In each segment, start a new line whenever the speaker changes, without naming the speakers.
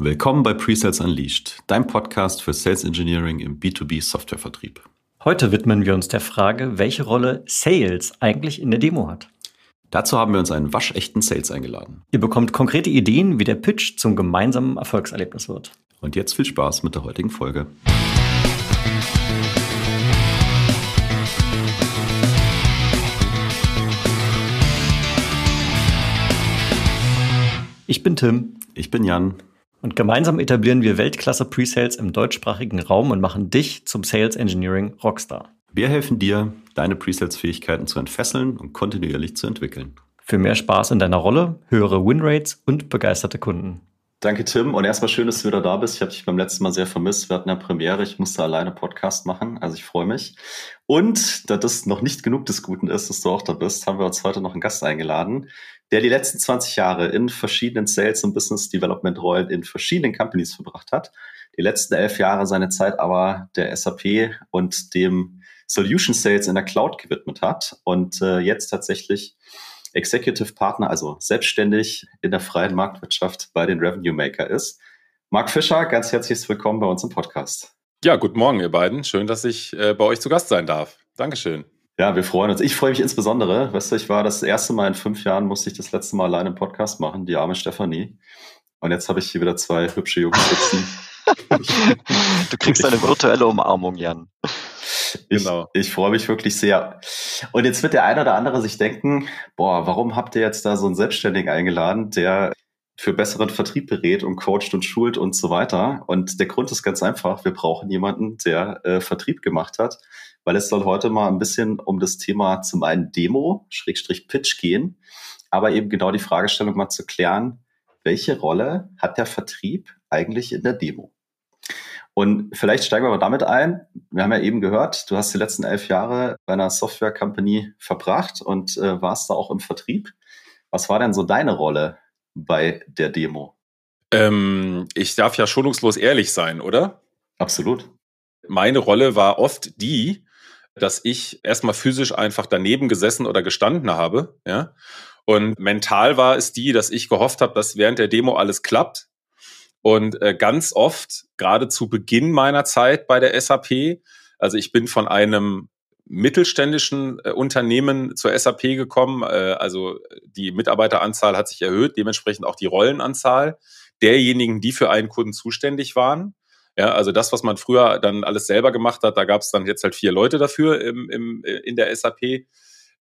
Willkommen bei Presales Unleashed, dein Podcast für Sales Engineering im B2B Softwarevertrieb.
Heute widmen wir uns der Frage, welche Rolle Sales eigentlich in der Demo hat.
Dazu haben wir uns einen waschechten Sales eingeladen.
Ihr bekommt konkrete Ideen, wie der Pitch zum gemeinsamen Erfolgserlebnis wird.
Und jetzt viel Spaß mit der heutigen Folge.
Ich bin Tim.
Ich bin Jan.
Und gemeinsam etablieren wir Weltklasse Presales im deutschsprachigen Raum und machen dich zum Sales Engineering Rockstar.
Wir helfen dir, deine Presales-Fähigkeiten zu entfesseln und kontinuierlich zu entwickeln.
Für mehr Spaß in deiner Rolle, höhere Winrates und begeisterte Kunden.
Danke, Tim. Und erstmal schön, dass du wieder da bist. Ich habe dich beim letzten Mal sehr vermisst. Wir hatten ja Premiere. Ich musste alleine Podcast machen. Also ich freue mich. Und da das noch nicht genug des Guten ist, dass du auch da bist, haben wir uns heute noch einen Gast eingeladen, der die letzten 20 Jahre in verschiedenen Sales- und Business Development-Rollen in verschiedenen Companies verbracht hat. Die letzten elf Jahre seine Zeit aber der SAP und dem Solution Sales in der Cloud gewidmet hat und äh, jetzt tatsächlich Executive Partner, also selbstständig in der freien Marktwirtschaft bei den Revenue Maker ist. Marc Fischer, ganz herzlich willkommen bei uns im Podcast.
Ja, guten Morgen, ihr beiden. Schön, dass ich äh, bei euch zu Gast sein darf. Dankeschön.
Ja, wir freuen uns. Ich freue mich insbesondere. Weißt du, ich war das erste Mal in fünf Jahren, musste ich das letzte Mal alleine im Podcast machen, die arme Stefanie. Und jetzt habe ich hier wieder zwei hübsche Jungs sitzen.
du kriegst eine virtuelle Umarmung, Jan.
Ich, genau. Ich freue mich wirklich sehr. Und jetzt wird der eine oder andere sich denken, boah, warum habt ihr jetzt da so einen Selbstständigen eingeladen, der für besseren Vertrieb berät und coacht und schult und so weiter. Und der Grund ist ganz einfach, wir brauchen jemanden, der äh, Vertrieb gemacht hat, weil es soll heute mal ein bisschen um das Thema zum einen Demo, Schrägstrich Pitch gehen, aber eben genau die Fragestellung mal zu klären, welche Rolle hat der Vertrieb eigentlich in der Demo? Und vielleicht steigen wir mal damit ein. Wir haben ja eben gehört, du hast die letzten elf Jahre bei einer Software Company verbracht und äh, warst da auch im Vertrieb. Was war denn so deine Rolle bei der Demo?
Ähm, ich darf ja schonungslos ehrlich sein, oder?
Absolut.
Meine Rolle war oft die, dass ich erstmal physisch einfach daneben gesessen oder gestanden habe, ja. Und mental war es die, dass ich gehofft habe, dass während der Demo alles klappt. Und äh, ganz oft, gerade zu Beginn meiner Zeit bei der SAP, also ich bin von einem mittelständischen äh, Unternehmen zur SAP gekommen, äh, also die Mitarbeiteranzahl hat sich erhöht, dementsprechend auch die Rollenanzahl derjenigen, die für einen Kunden zuständig waren. Ja, also das, was man früher dann alles selber gemacht hat, da gab es dann jetzt halt vier Leute dafür im, im, in der SAP.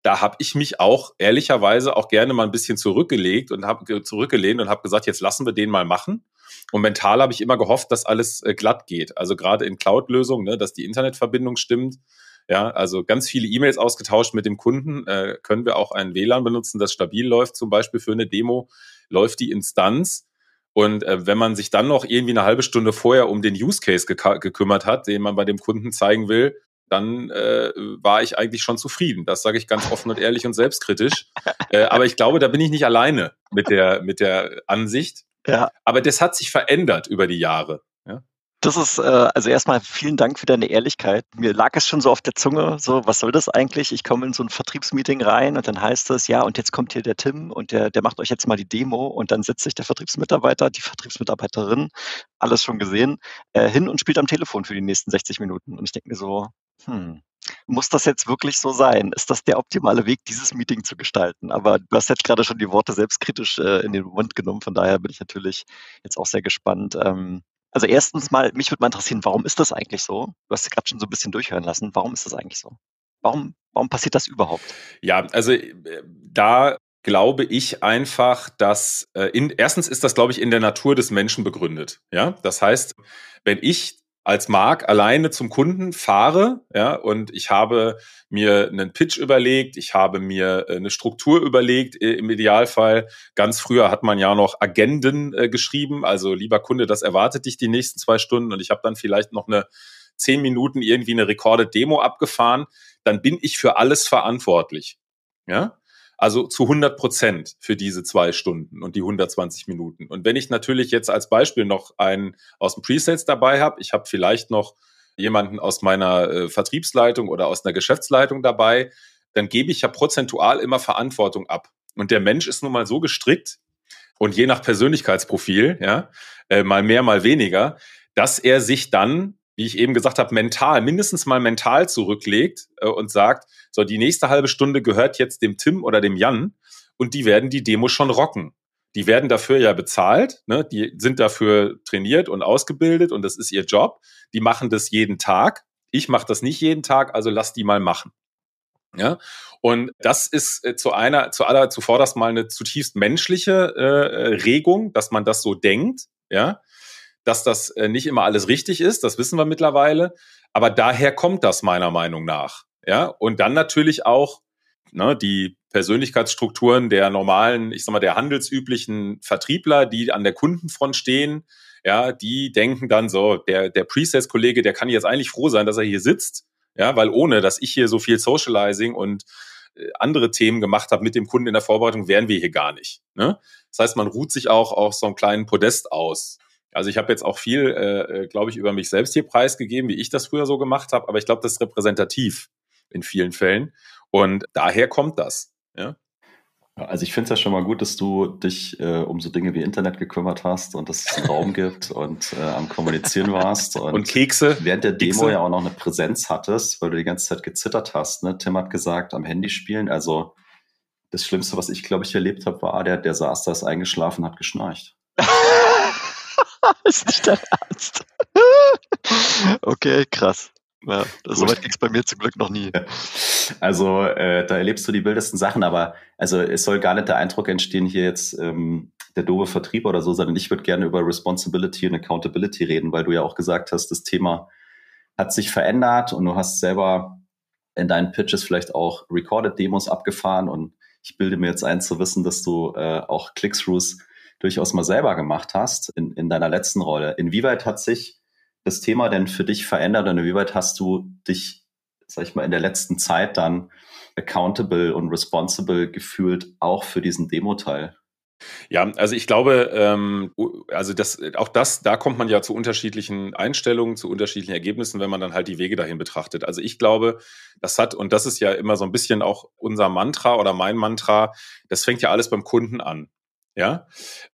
Da habe ich mich auch ehrlicherweise auch gerne mal ein bisschen zurückgelegt und habe zurückgelehnt und habe gesagt, jetzt lassen wir den mal machen. Und mental habe ich immer gehofft, dass alles äh, glatt geht. Also gerade in Cloud-Lösungen, ne, dass die Internetverbindung stimmt. Ja, also ganz viele E-Mails ausgetauscht mit dem Kunden. Äh, können wir auch ein WLAN benutzen, das stabil läuft, zum Beispiel für eine Demo, läuft die Instanz und äh, wenn man sich dann noch irgendwie eine halbe Stunde vorher um den Use Case gekümmert hat, den man bei dem Kunden zeigen will, dann äh, war ich eigentlich schon zufrieden. Das sage ich ganz offen und ehrlich und selbstkritisch. äh, aber ich glaube, da bin ich nicht alleine mit der, mit der Ansicht. Ja. Aber das hat sich verändert über die Jahre.
Das ist, äh, also erstmal vielen Dank für deine Ehrlichkeit. Mir lag es schon so auf der Zunge, so, was soll das eigentlich? Ich komme in so ein Vertriebsmeeting rein und dann heißt es, ja, und jetzt kommt hier der Tim und der, der macht euch jetzt mal die Demo und dann setzt sich der Vertriebsmitarbeiter, die Vertriebsmitarbeiterin, alles schon gesehen, äh, hin und spielt am Telefon für die nächsten 60 Minuten. Und ich denke mir so, hm, muss das jetzt wirklich so sein? Ist das der optimale Weg, dieses Meeting zu gestalten? Aber du hast jetzt gerade schon die Worte selbstkritisch äh, in den Mund genommen, von daher bin ich natürlich jetzt auch sehr gespannt. Ähm, also erstens mal, mich würde mal interessieren, warum ist das eigentlich so? Du hast es gerade schon so ein bisschen durchhören lassen. Warum ist das eigentlich so? Warum, warum passiert das überhaupt?
Ja, also äh, da glaube ich einfach, dass äh, in, erstens ist das, glaube ich, in der Natur des Menschen begründet. Ja, das heißt, wenn ich als Mark alleine zum Kunden fahre, ja, und ich habe mir einen Pitch überlegt, ich habe mir äh, eine Struktur überlegt, äh, im Idealfall. Ganz früher hat man ja noch Agenden äh, geschrieben, also lieber Kunde, das erwartet dich die nächsten zwei Stunden und ich habe dann vielleicht noch eine zehn Minuten irgendwie eine Recorded Demo abgefahren, dann bin ich für alles verantwortlich. Ja, also zu 100 Prozent für diese zwei Stunden und die 120 Minuten. Und wenn ich natürlich jetzt als Beispiel noch einen aus dem Presales dabei habe, ich habe vielleicht noch jemanden aus meiner äh, Vertriebsleitung oder aus einer Geschäftsleitung dabei, dann gebe ich ja prozentual immer Verantwortung ab. Und der Mensch ist nun mal so gestrickt, und je nach Persönlichkeitsprofil, ja, äh, mal mehr, mal weniger, dass er sich dann, wie ich eben gesagt habe, mental, mindestens mal mental zurücklegt äh, und sagt, so, die nächste halbe Stunde gehört jetzt dem Tim oder dem Jan und die werden die Demo schon rocken. Die werden dafür ja bezahlt, ne? die sind dafür trainiert und ausgebildet und das ist ihr Job. Die machen das jeden Tag. Ich mache das nicht jeden Tag, also lass die mal machen. Ja, und das ist äh, zu einer, zu aller, zuvorderst mal eine zutiefst menschliche äh, Regung, dass man das so denkt, ja, dass das äh, nicht immer alles richtig ist, das wissen wir mittlerweile, aber daher kommt das meiner Meinung nach, ja, und dann natürlich auch ne, die Persönlichkeitsstrukturen der normalen, ich sag mal, der handelsüblichen Vertriebler, die an der Kundenfront stehen, ja, die denken dann so, der, der Presales-Kollege, der kann jetzt eigentlich froh sein, dass er hier sitzt, ja, weil ohne, dass ich hier so viel Socializing und äh, andere Themen gemacht habe mit dem Kunden in der Vorbereitung, wären wir hier gar nicht. Ne? Das heißt, man ruht sich auch auf so einem kleinen Podest aus. Also ich habe jetzt auch viel, äh, äh glaube ich, über mich selbst hier preisgegeben, wie ich das früher so gemacht habe, aber ich glaube, das ist repräsentativ in vielen Fällen. Und daher kommt das. Ja?
Also ich finde es ja schon mal gut, dass du dich äh, um so Dinge wie Internet gekümmert hast und dass es einen Raum gibt und äh, am Kommunizieren warst.
Und, und Kekse.
Während der Demo Kekse. ja auch noch eine Präsenz hattest, weil du die ganze Zeit gezittert hast. Ne? Tim hat gesagt, am Handy spielen. Also das Schlimmste, was ich, glaube ich, erlebt habe, war, der, der saß da, ist eingeschlafen, hat geschnarcht.
ist nicht dein Ernst. okay, krass. Ja, so weit ging es bei mir zum Glück noch nie.
Also äh, da erlebst du die wildesten Sachen, aber also es soll gar nicht der Eindruck entstehen, hier jetzt ähm, der doofe Vertrieb oder so, sondern ich würde gerne über Responsibility und Accountability reden, weil du ja auch gesagt hast, das Thema hat sich verändert und du hast selber in deinen Pitches vielleicht auch Recorded Demos abgefahren und ich bilde mir jetzt ein zu wissen, dass du äh, auch Click-Throughs durchaus mal selber gemacht hast in, in deiner letzten Rolle. Inwieweit hat sich das Thema denn für dich verändert und inwieweit hast du dich, sag ich mal, in der letzten Zeit dann accountable und responsible gefühlt, auch für diesen Demo-Teil?
Ja, also ich glaube, ähm, also das, auch das, da kommt man ja zu unterschiedlichen Einstellungen, zu unterschiedlichen Ergebnissen, wenn man dann halt die Wege dahin betrachtet. Also ich glaube, das hat, und das ist ja immer so ein bisschen auch unser Mantra oder mein Mantra, das fängt ja alles beim Kunden an. Ja,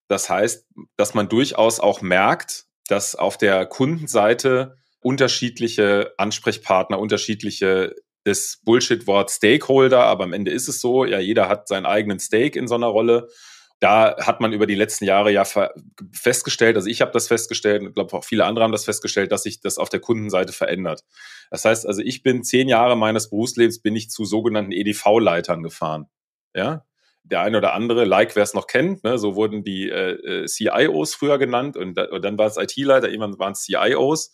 das heißt, dass man durchaus auch merkt, dass auf der Kundenseite unterschiedliche Ansprechpartner, unterschiedliche das Bullshit-Wort Stakeholder, aber am Ende ist es so, ja, jeder hat seinen eigenen Stake in so einer Rolle. Da hat man über die letzten Jahre ja festgestellt, also ich habe das festgestellt und ich glaube auch viele andere haben das festgestellt, dass sich das auf der Kundenseite verändert. Das heißt also, ich bin zehn Jahre meines Berufslebens bin ich zu sogenannten EDV-Leitern gefahren. Ja, der eine oder andere, like wer es noch kennt, ne, so wurden die äh, äh CIOs früher genannt und, da, und dann war es IT-Leiter, irgendwann waren es CIOs,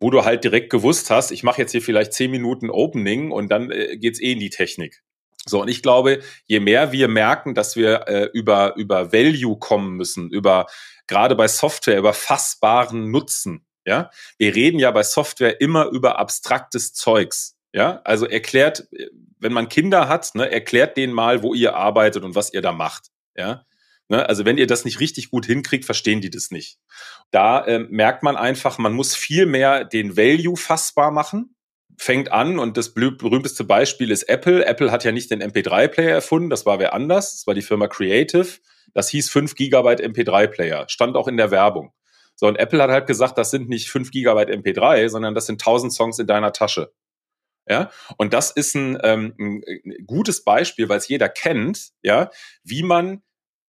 wo du halt direkt gewusst hast, ich mache jetzt hier vielleicht zehn Minuten Opening und dann äh, geht's eh in die Technik. So, und ich glaube, je mehr wir merken, dass wir äh, über, über Value kommen müssen, über gerade bei Software, über fassbaren Nutzen, ja, wir reden ja bei Software immer über abstraktes Zeugs. Ja, also erklärt, wenn man Kinder hat, ne, erklärt denen mal, wo ihr arbeitet und was ihr da macht. Ja, ne, also wenn ihr das nicht richtig gut hinkriegt, verstehen die das nicht. Da äh, merkt man einfach, man muss viel mehr den Value fassbar machen. Fängt an und das berühmteste Beispiel ist Apple. Apple hat ja nicht den MP3-Player erfunden, das war wer anders, das war die Firma Creative. Das hieß 5 Gigabyte MP3-Player, stand auch in der Werbung. So, und Apple hat halt gesagt, das sind nicht 5 Gigabyte MP3, sondern das sind 1000 Songs in deiner Tasche. Ja, und das ist ein, ähm, ein gutes Beispiel, weil es jeder kennt, ja, wie man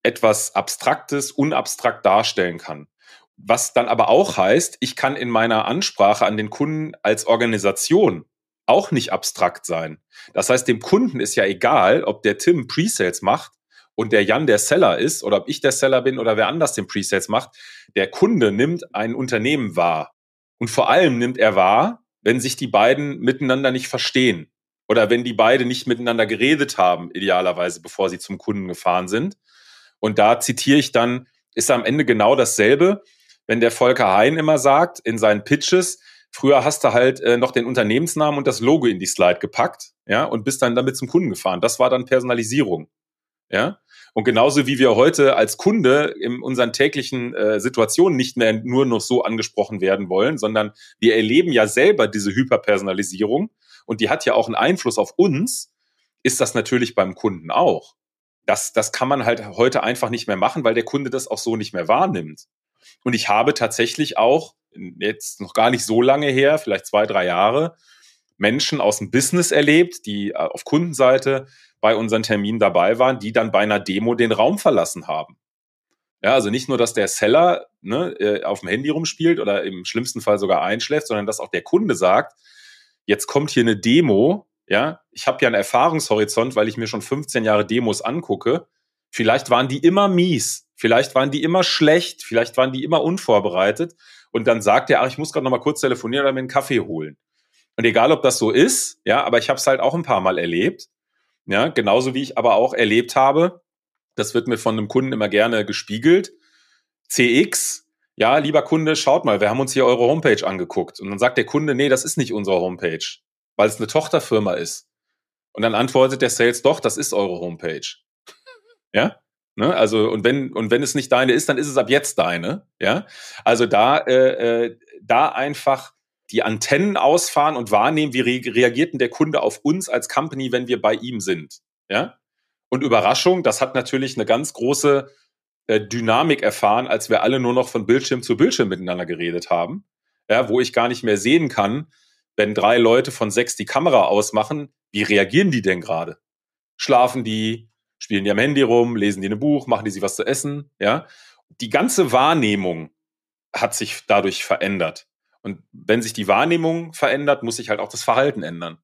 etwas Abstraktes unabstrakt darstellen kann. Was dann aber auch heißt, ich kann in meiner Ansprache an den Kunden als Organisation auch nicht abstrakt sein. Das heißt, dem Kunden ist ja egal, ob der Tim Presales macht und der Jan der Seller ist oder ob ich der Seller bin oder wer anders den Presales macht. Der Kunde nimmt ein Unternehmen wahr. Und vor allem nimmt er wahr, wenn sich die beiden miteinander nicht verstehen oder wenn die beide nicht miteinander geredet haben, idealerweise, bevor sie zum Kunden gefahren sind. Und da zitiere ich dann, ist am Ende genau dasselbe, wenn der Volker Hein immer sagt in seinen Pitches, früher hast du halt äh, noch den Unternehmensnamen und das Logo in die Slide gepackt, ja, und bist dann damit zum Kunden gefahren. Das war dann Personalisierung. Ja, und genauso wie wir heute als Kunde in unseren täglichen äh, Situationen nicht mehr nur noch so angesprochen werden wollen, sondern wir erleben ja selber diese Hyperpersonalisierung und die hat ja auch einen Einfluss auf uns, ist das natürlich beim Kunden auch. das, das kann man halt heute einfach nicht mehr machen, weil der Kunde das auch so nicht mehr wahrnimmt. Und ich habe tatsächlich auch, jetzt noch gar nicht so lange her, vielleicht zwei, drei Jahre, Menschen aus dem Business erlebt, die äh, auf Kundenseite bei unseren Terminen dabei waren, die dann bei einer Demo den Raum verlassen haben. Ja, also nicht nur, dass der Seller ne, äh, auf dem Handy rumspielt oder im schlimmsten Fall sogar einschläft, sondern dass auch der Kunde sagt, jetzt kommt hier eine Demo, ja, ich habe ja einen Erfahrungshorizont, weil ich mir schon 15 Jahre Demos angucke. Vielleicht waren die immer mies, vielleicht waren die immer schlecht, vielleicht waren die immer unvorbereitet. Und dann sagt er, ach, ich muss gerade noch mal kurz telefonieren oder mir einen Kaffee holen. Und egal, ob das so ist, ja, aber ich habe es halt auch ein paar Mal erlebt. Ja, genauso wie ich aber auch erlebt habe, das wird mir von einem Kunden immer gerne gespiegelt. CX, ja, lieber Kunde, schaut mal, wir haben uns hier eure Homepage angeguckt. Und dann sagt der Kunde, nee, das ist nicht unsere Homepage, weil es eine Tochterfirma ist. Und dann antwortet der Sales, doch, das ist eure Homepage. ja? Ne? Also, und wenn, und wenn es nicht deine ist, dann ist es ab jetzt deine. Ja? Also da, äh, äh, da einfach die Antennen ausfahren und wahrnehmen, wie re reagiert denn der Kunde auf uns als Company, wenn wir bei ihm sind. Ja? Und Überraschung, das hat natürlich eine ganz große äh, Dynamik erfahren, als wir alle nur noch von Bildschirm zu Bildschirm miteinander geredet haben. Ja, wo ich gar nicht mehr sehen kann, wenn drei Leute von sechs die Kamera ausmachen, wie reagieren die denn gerade? Schlafen die, spielen die am Handy rum, lesen die ein Buch, machen die sich was zu essen, ja? Die ganze Wahrnehmung hat sich dadurch verändert. Und wenn sich die Wahrnehmung verändert, muss sich halt auch das Verhalten ändern.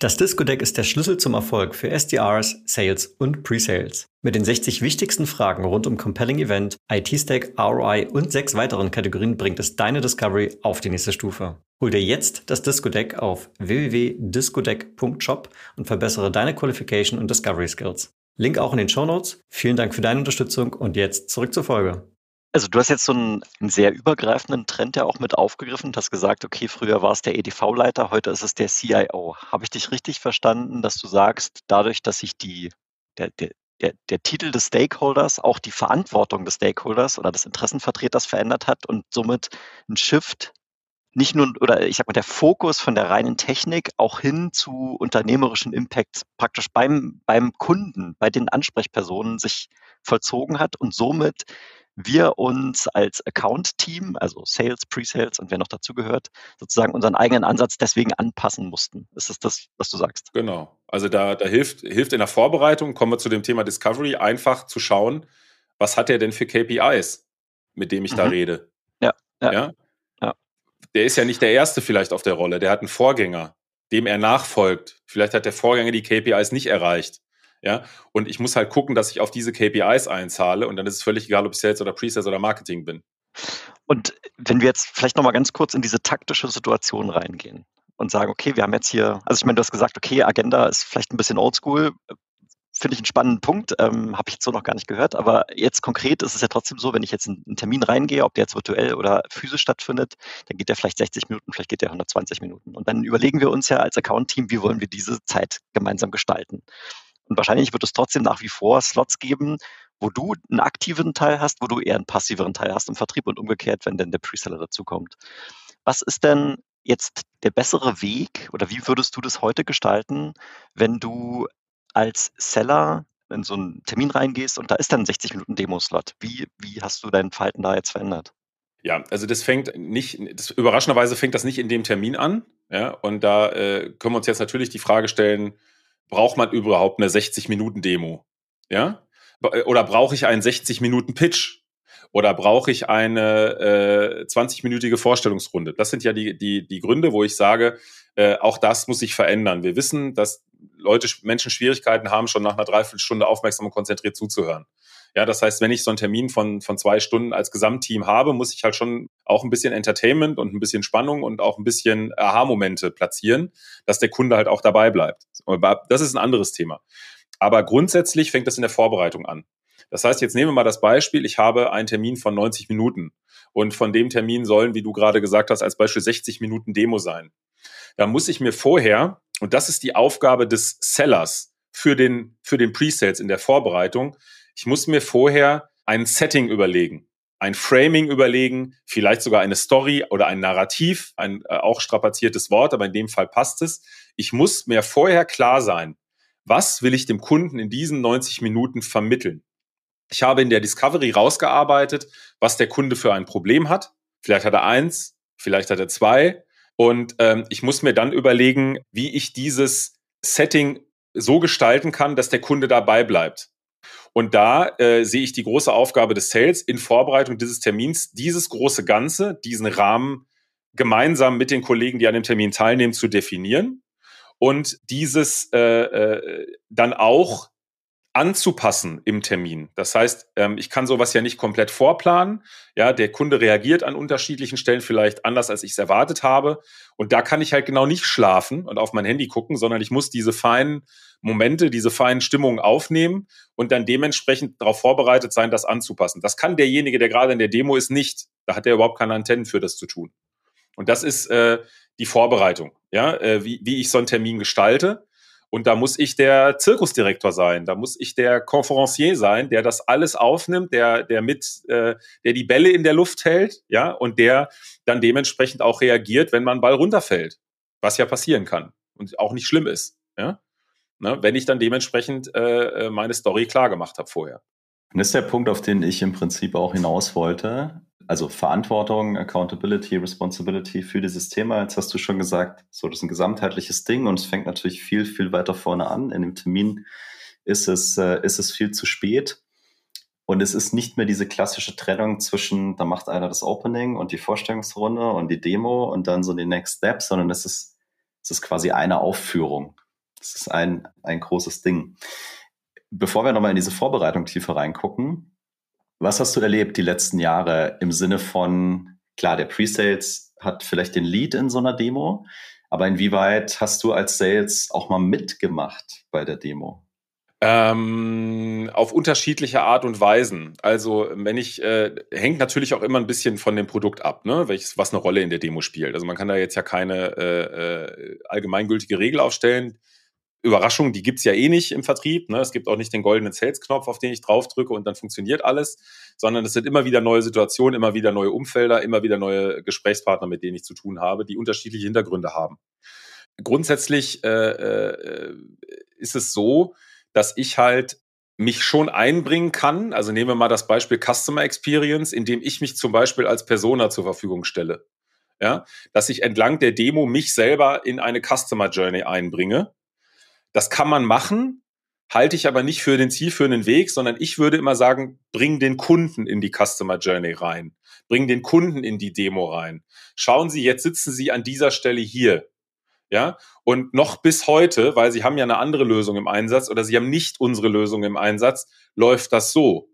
Das Disco-Deck ist der Schlüssel zum Erfolg für SDRs, Sales und Pre-Sales. Mit den 60 wichtigsten Fragen rund um Compelling Event, IT-Stack, ROI und sechs weiteren Kategorien bringt es deine Discovery auf die nächste Stufe. Hol dir jetzt das Disco-Deck auf www.discodeck.shop und verbessere deine Qualification und Discovery Skills. Link auch in den Show Notes. Vielen Dank für deine Unterstützung und jetzt zurück zur Folge.
Also du hast jetzt so einen, sehr übergreifenden Trend ja auch mit aufgegriffen. Du hast gesagt, okay, früher war es der EDV-Leiter, heute ist es der CIO. Habe ich dich richtig verstanden, dass du sagst, dadurch, dass sich die, der, der, der, der Titel des Stakeholders, auch die Verantwortung des Stakeholders oder des Interessenvertreters verändert hat und somit ein Shift nicht nur, oder ich sag mal, der Fokus von der reinen Technik auch hin zu unternehmerischen Impact praktisch beim, beim Kunden, bei den Ansprechpersonen sich vollzogen hat und somit wir uns als Account-Team, also Sales, Pre-Sales und wer noch dazu gehört, sozusagen unseren eigenen Ansatz deswegen anpassen mussten. Ist das das, was du sagst?
Genau. Also da, da hilft, hilft in der Vorbereitung, kommen wir zu dem Thema Discovery, einfach zu schauen, was hat er denn für KPIs, mit dem ich mhm. da rede.
Ja,
ja, ja. Ja. Der ist ja nicht der Erste vielleicht auf der Rolle, der hat einen Vorgänger, dem er nachfolgt. Vielleicht hat der Vorgänger die KPIs nicht erreicht. Ja, und ich muss halt gucken, dass ich auf diese KPIs einzahle und dann ist es völlig egal, ob ich Sales oder Pre-Sales oder Marketing bin.
Und wenn wir jetzt vielleicht nochmal ganz kurz in diese taktische Situation reingehen und sagen, okay, wir haben jetzt hier, also ich meine, du hast gesagt, okay, Agenda ist vielleicht ein bisschen oldschool, finde ich einen spannenden Punkt, ähm, habe ich jetzt so noch gar nicht gehört, aber jetzt konkret ist es ja trotzdem so, wenn ich jetzt in einen Termin reingehe, ob der jetzt virtuell oder physisch stattfindet, dann geht der vielleicht 60 Minuten, vielleicht geht der 120 Minuten. Und dann überlegen wir uns ja als Account-Team, wie wollen wir diese Zeit gemeinsam gestalten. Und wahrscheinlich wird es trotzdem nach wie vor Slots geben, wo du einen aktiven Teil hast, wo du eher einen passiveren Teil hast im Vertrieb und umgekehrt, wenn denn der Preseller dazukommt. Was ist denn jetzt der bessere Weg oder wie würdest du das heute gestalten, wenn du als Seller in so einen Termin reingehst und da ist dann ein 60 Minuten Demo-Slot? Wie, wie hast du dein Verhalten da jetzt verändert?
Ja, also das fängt nicht, das, überraschenderweise fängt das nicht in dem Termin an. Ja, und da äh, können wir uns jetzt natürlich die Frage stellen, braucht man überhaupt eine 60-Minuten-Demo? Ja? Äh, oder brauche ich einen 60-Minuten-Pitch? Oder brauche ich eine äh, 20-minütige Vorstellungsrunde? Das sind ja die, die, die Gründe, wo ich sage, äh, auch das muss sich verändern. Wir wissen, dass Leute, Menschen Schwierigkeiten haben, schon nach einer Dreiviertelstunde aufmerksam und konzentriert zuzuhören. Ja, das heißt, wenn ich so einen Termin von, von zwei Stunden als Gesamtteam habe, muss ich halt schon auch ein bisschen Entertainment und ein bisschen Spannung und auch ein bisschen Aha-Momente platzieren, dass der Kunde halt auch dabei bleibt. Das ist ein anderes Thema. Aber grundsätzlich fängt das in der Vorbereitung an. Das heißt, jetzt nehmen wir mal das Beispiel, ich habe einen Termin von 90 Minuten und von dem Termin sollen, wie du gerade gesagt hast, als Beispiel 60 Minuten Demo sein. Da muss ich mir vorher, und das ist die Aufgabe des Sellers für den, für den Presales in der Vorbereitung, ich muss mir vorher ein Setting überlegen, ein Framing überlegen, vielleicht sogar eine Story oder ein Narrativ, ein äh, auch strapaziertes Wort, aber in dem Fall passt es. Ich muss mir vorher klar sein, was will ich dem Kunden in diesen 90 Minuten vermitteln? Ich habe in der Discovery rausgearbeitet, was der Kunde für ein Problem hat. Vielleicht hat er eins, vielleicht hat er zwei. Und ähm, ich muss mir dann überlegen, wie ich dieses Setting so gestalten kann, dass der Kunde dabei bleibt. Und da äh, sehe ich die große Aufgabe des Sales in Vorbereitung dieses Termins, dieses große Ganze, diesen Rahmen gemeinsam mit den Kollegen, die an dem Termin teilnehmen, zu definieren und dieses äh, äh, dann auch anzupassen im Termin. Das heißt, ähm, ich kann sowas ja nicht komplett vorplanen. Ja, der Kunde reagiert an unterschiedlichen Stellen vielleicht anders, als ich es erwartet habe. Und da kann ich halt genau nicht schlafen und auf mein Handy gucken, sondern ich muss diese feinen Momente, diese feinen Stimmungen aufnehmen und dann dementsprechend darauf vorbereitet sein, das anzupassen. Das kann derjenige, der gerade in der Demo ist, nicht. Da hat er überhaupt keine Antennen für das zu tun. Und das ist äh, die Vorbereitung, ja, äh, wie, wie ich so einen Termin gestalte. Und da muss ich der Zirkusdirektor sein, da muss ich der Conferencier sein, der das alles aufnimmt, der, der mit, äh, der die Bälle in der Luft hält, ja, und der dann dementsprechend auch reagiert, wenn man Ball runterfällt, was ja passieren kann und auch nicht schlimm ist, ja. Ne, wenn ich dann dementsprechend äh, äh meine Story klar gemacht habe vorher.
Und das ist der Punkt, auf den ich im Prinzip auch hinaus wollte also Verantwortung, Accountability, Responsibility für dieses Thema. Jetzt hast du schon gesagt, so das ist ein gesamtheitliches Ding und es fängt natürlich viel, viel weiter vorne an. In dem Termin ist es, äh, ist es viel zu spät. Und es ist nicht mehr diese klassische Trennung zwischen, da macht einer das Opening und die Vorstellungsrunde und die Demo und dann so die Next Steps, sondern es ist, es ist quasi eine Aufführung. Es ist ein, ein großes Ding. Bevor wir nochmal in diese Vorbereitung tiefer reingucken, was hast du erlebt die letzten Jahre im Sinne von, klar, der Pre-Sales hat vielleicht den Lead in so einer Demo, aber inwieweit hast du als Sales auch mal mitgemacht bei der Demo?
Ähm, auf unterschiedliche Art und Weisen. Also, wenn ich, äh, hängt natürlich auch immer ein bisschen von dem Produkt ab, ne? Welches, was eine Rolle in der Demo spielt. Also man kann da jetzt ja keine äh, äh, allgemeingültige Regel aufstellen. Überraschung, die gibt's ja eh nicht im Vertrieb. Ne? Es gibt auch nicht den goldenen Sales-Knopf, auf den ich draufdrücke und dann funktioniert alles, sondern es sind immer wieder neue Situationen, immer wieder neue Umfelder, immer wieder neue Gesprächspartner, mit denen ich zu tun habe, die unterschiedliche Hintergründe haben. Grundsätzlich äh, äh, ist es so, dass ich halt mich schon einbringen kann. Also nehmen wir mal das Beispiel Customer Experience, indem ich mich zum Beispiel als Persona zur Verfügung stelle. Ja, dass ich entlang der Demo mich selber in eine Customer Journey einbringe das kann man machen, halte ich aber nicht für den zielführenden Weg, sondern ich würde immer sagen, bring den Kunden in die Customer Journey rein. Bring den Kunden in die Demo rein. Schauen Sie, jetzt sitzen Sie an dieser Stelle hier. Ja, und noch bis heute, weil Sie haben ja eine andere Lösung im Einsatz oder Sie haben nicht unsere Lösung im Einsatz, läuft das so.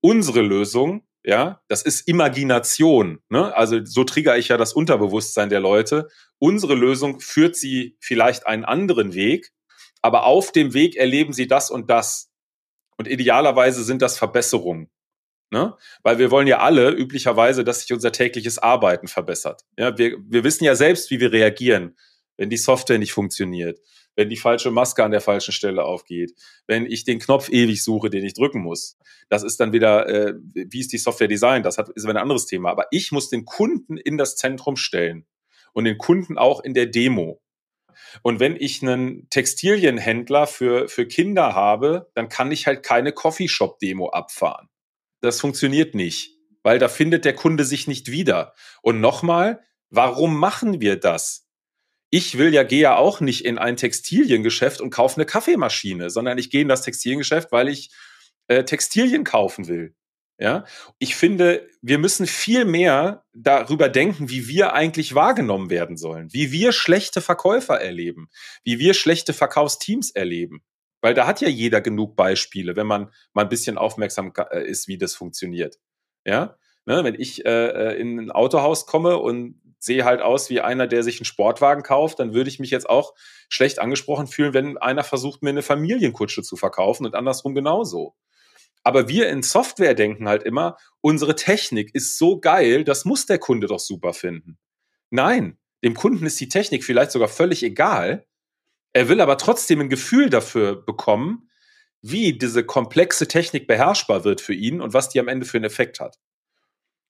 Unsere Lösung, ja, das ist Imagination. Ne? Also so trigger ich ja das Unterbewusstsein der Leute. Unsere Lösung führt Sie vielleicht einen anderen Weg, aber auf dem Weg erleben sie das und das. Und idealerweise sind das Verbesserungen. Ne? Weil wir wollen ja alle üblicherweise, dass sich unser tägliches Arbeiten verbessert. Ja, wir, wir wissen ja selbst, wie wir reagieren, wenn die Software nicht funktioniert, wenn die falsche Maske an der falschen Stelle aufgeht, wenn ich den Knopf ewig suche, den ich drücken muss. Das ist dann wieder, äh, wie ist die Software design? Das hat, ist ein anderes Thema. Aber ich muss den Kunden in das Zentrum stellen und den Kunden auch in der Demo. Und wenn ich einen Textilienhändler für, für Kinder habe, dann kann ich halt keine Coffeeshop-Demo abfahren. Das funktioniert nicht, weil da findet der Kunde sich nicht wieder. Und nochmal, warum machen wir das? Ich will ja, gehe ja auch nicht in ein Textiliengeschäft und kaufe eine Kaffeemaschine, sondern ich gehe in das Textiliengeschäft, weil ich äh, Textilien kaufen will. Ja, ich finde, wir müssen viel mehr darüber denken, wie wir eigentlich wahrgenommen werden sollen, wie wir schlechte Verkäufer erleben, wie wir schlechte Verkaufsteams erleben. Weil da hat ja jeder genug Beispiele, wenn man mal ein bisschen aufmerksam äh, ist, wie das funktioniert. Ja, ne, wenn ich äh, äh, in ein Autohaus komme und sehe halt aus wie einer, der sich einen Sportwagen kauft, dann würde ich mich jetzt auch schlecht angesprochen fühlen, wenn einer versucht, mir eine Familienkutsche zu verkaufen und andersrum genauso. Aber wir in Software denken halt immer, unsere Technik ist so geil, das muss der Kunde doch super finden. Nein, dem Kunden ist die Technik vielleicht sogar völlig egal. Er will aber trotzdem ein Gefühl dafür bekommen, wie diese komplexe Technik beherrschbar wird für ihn und was die am Ende für einen Effekt hat.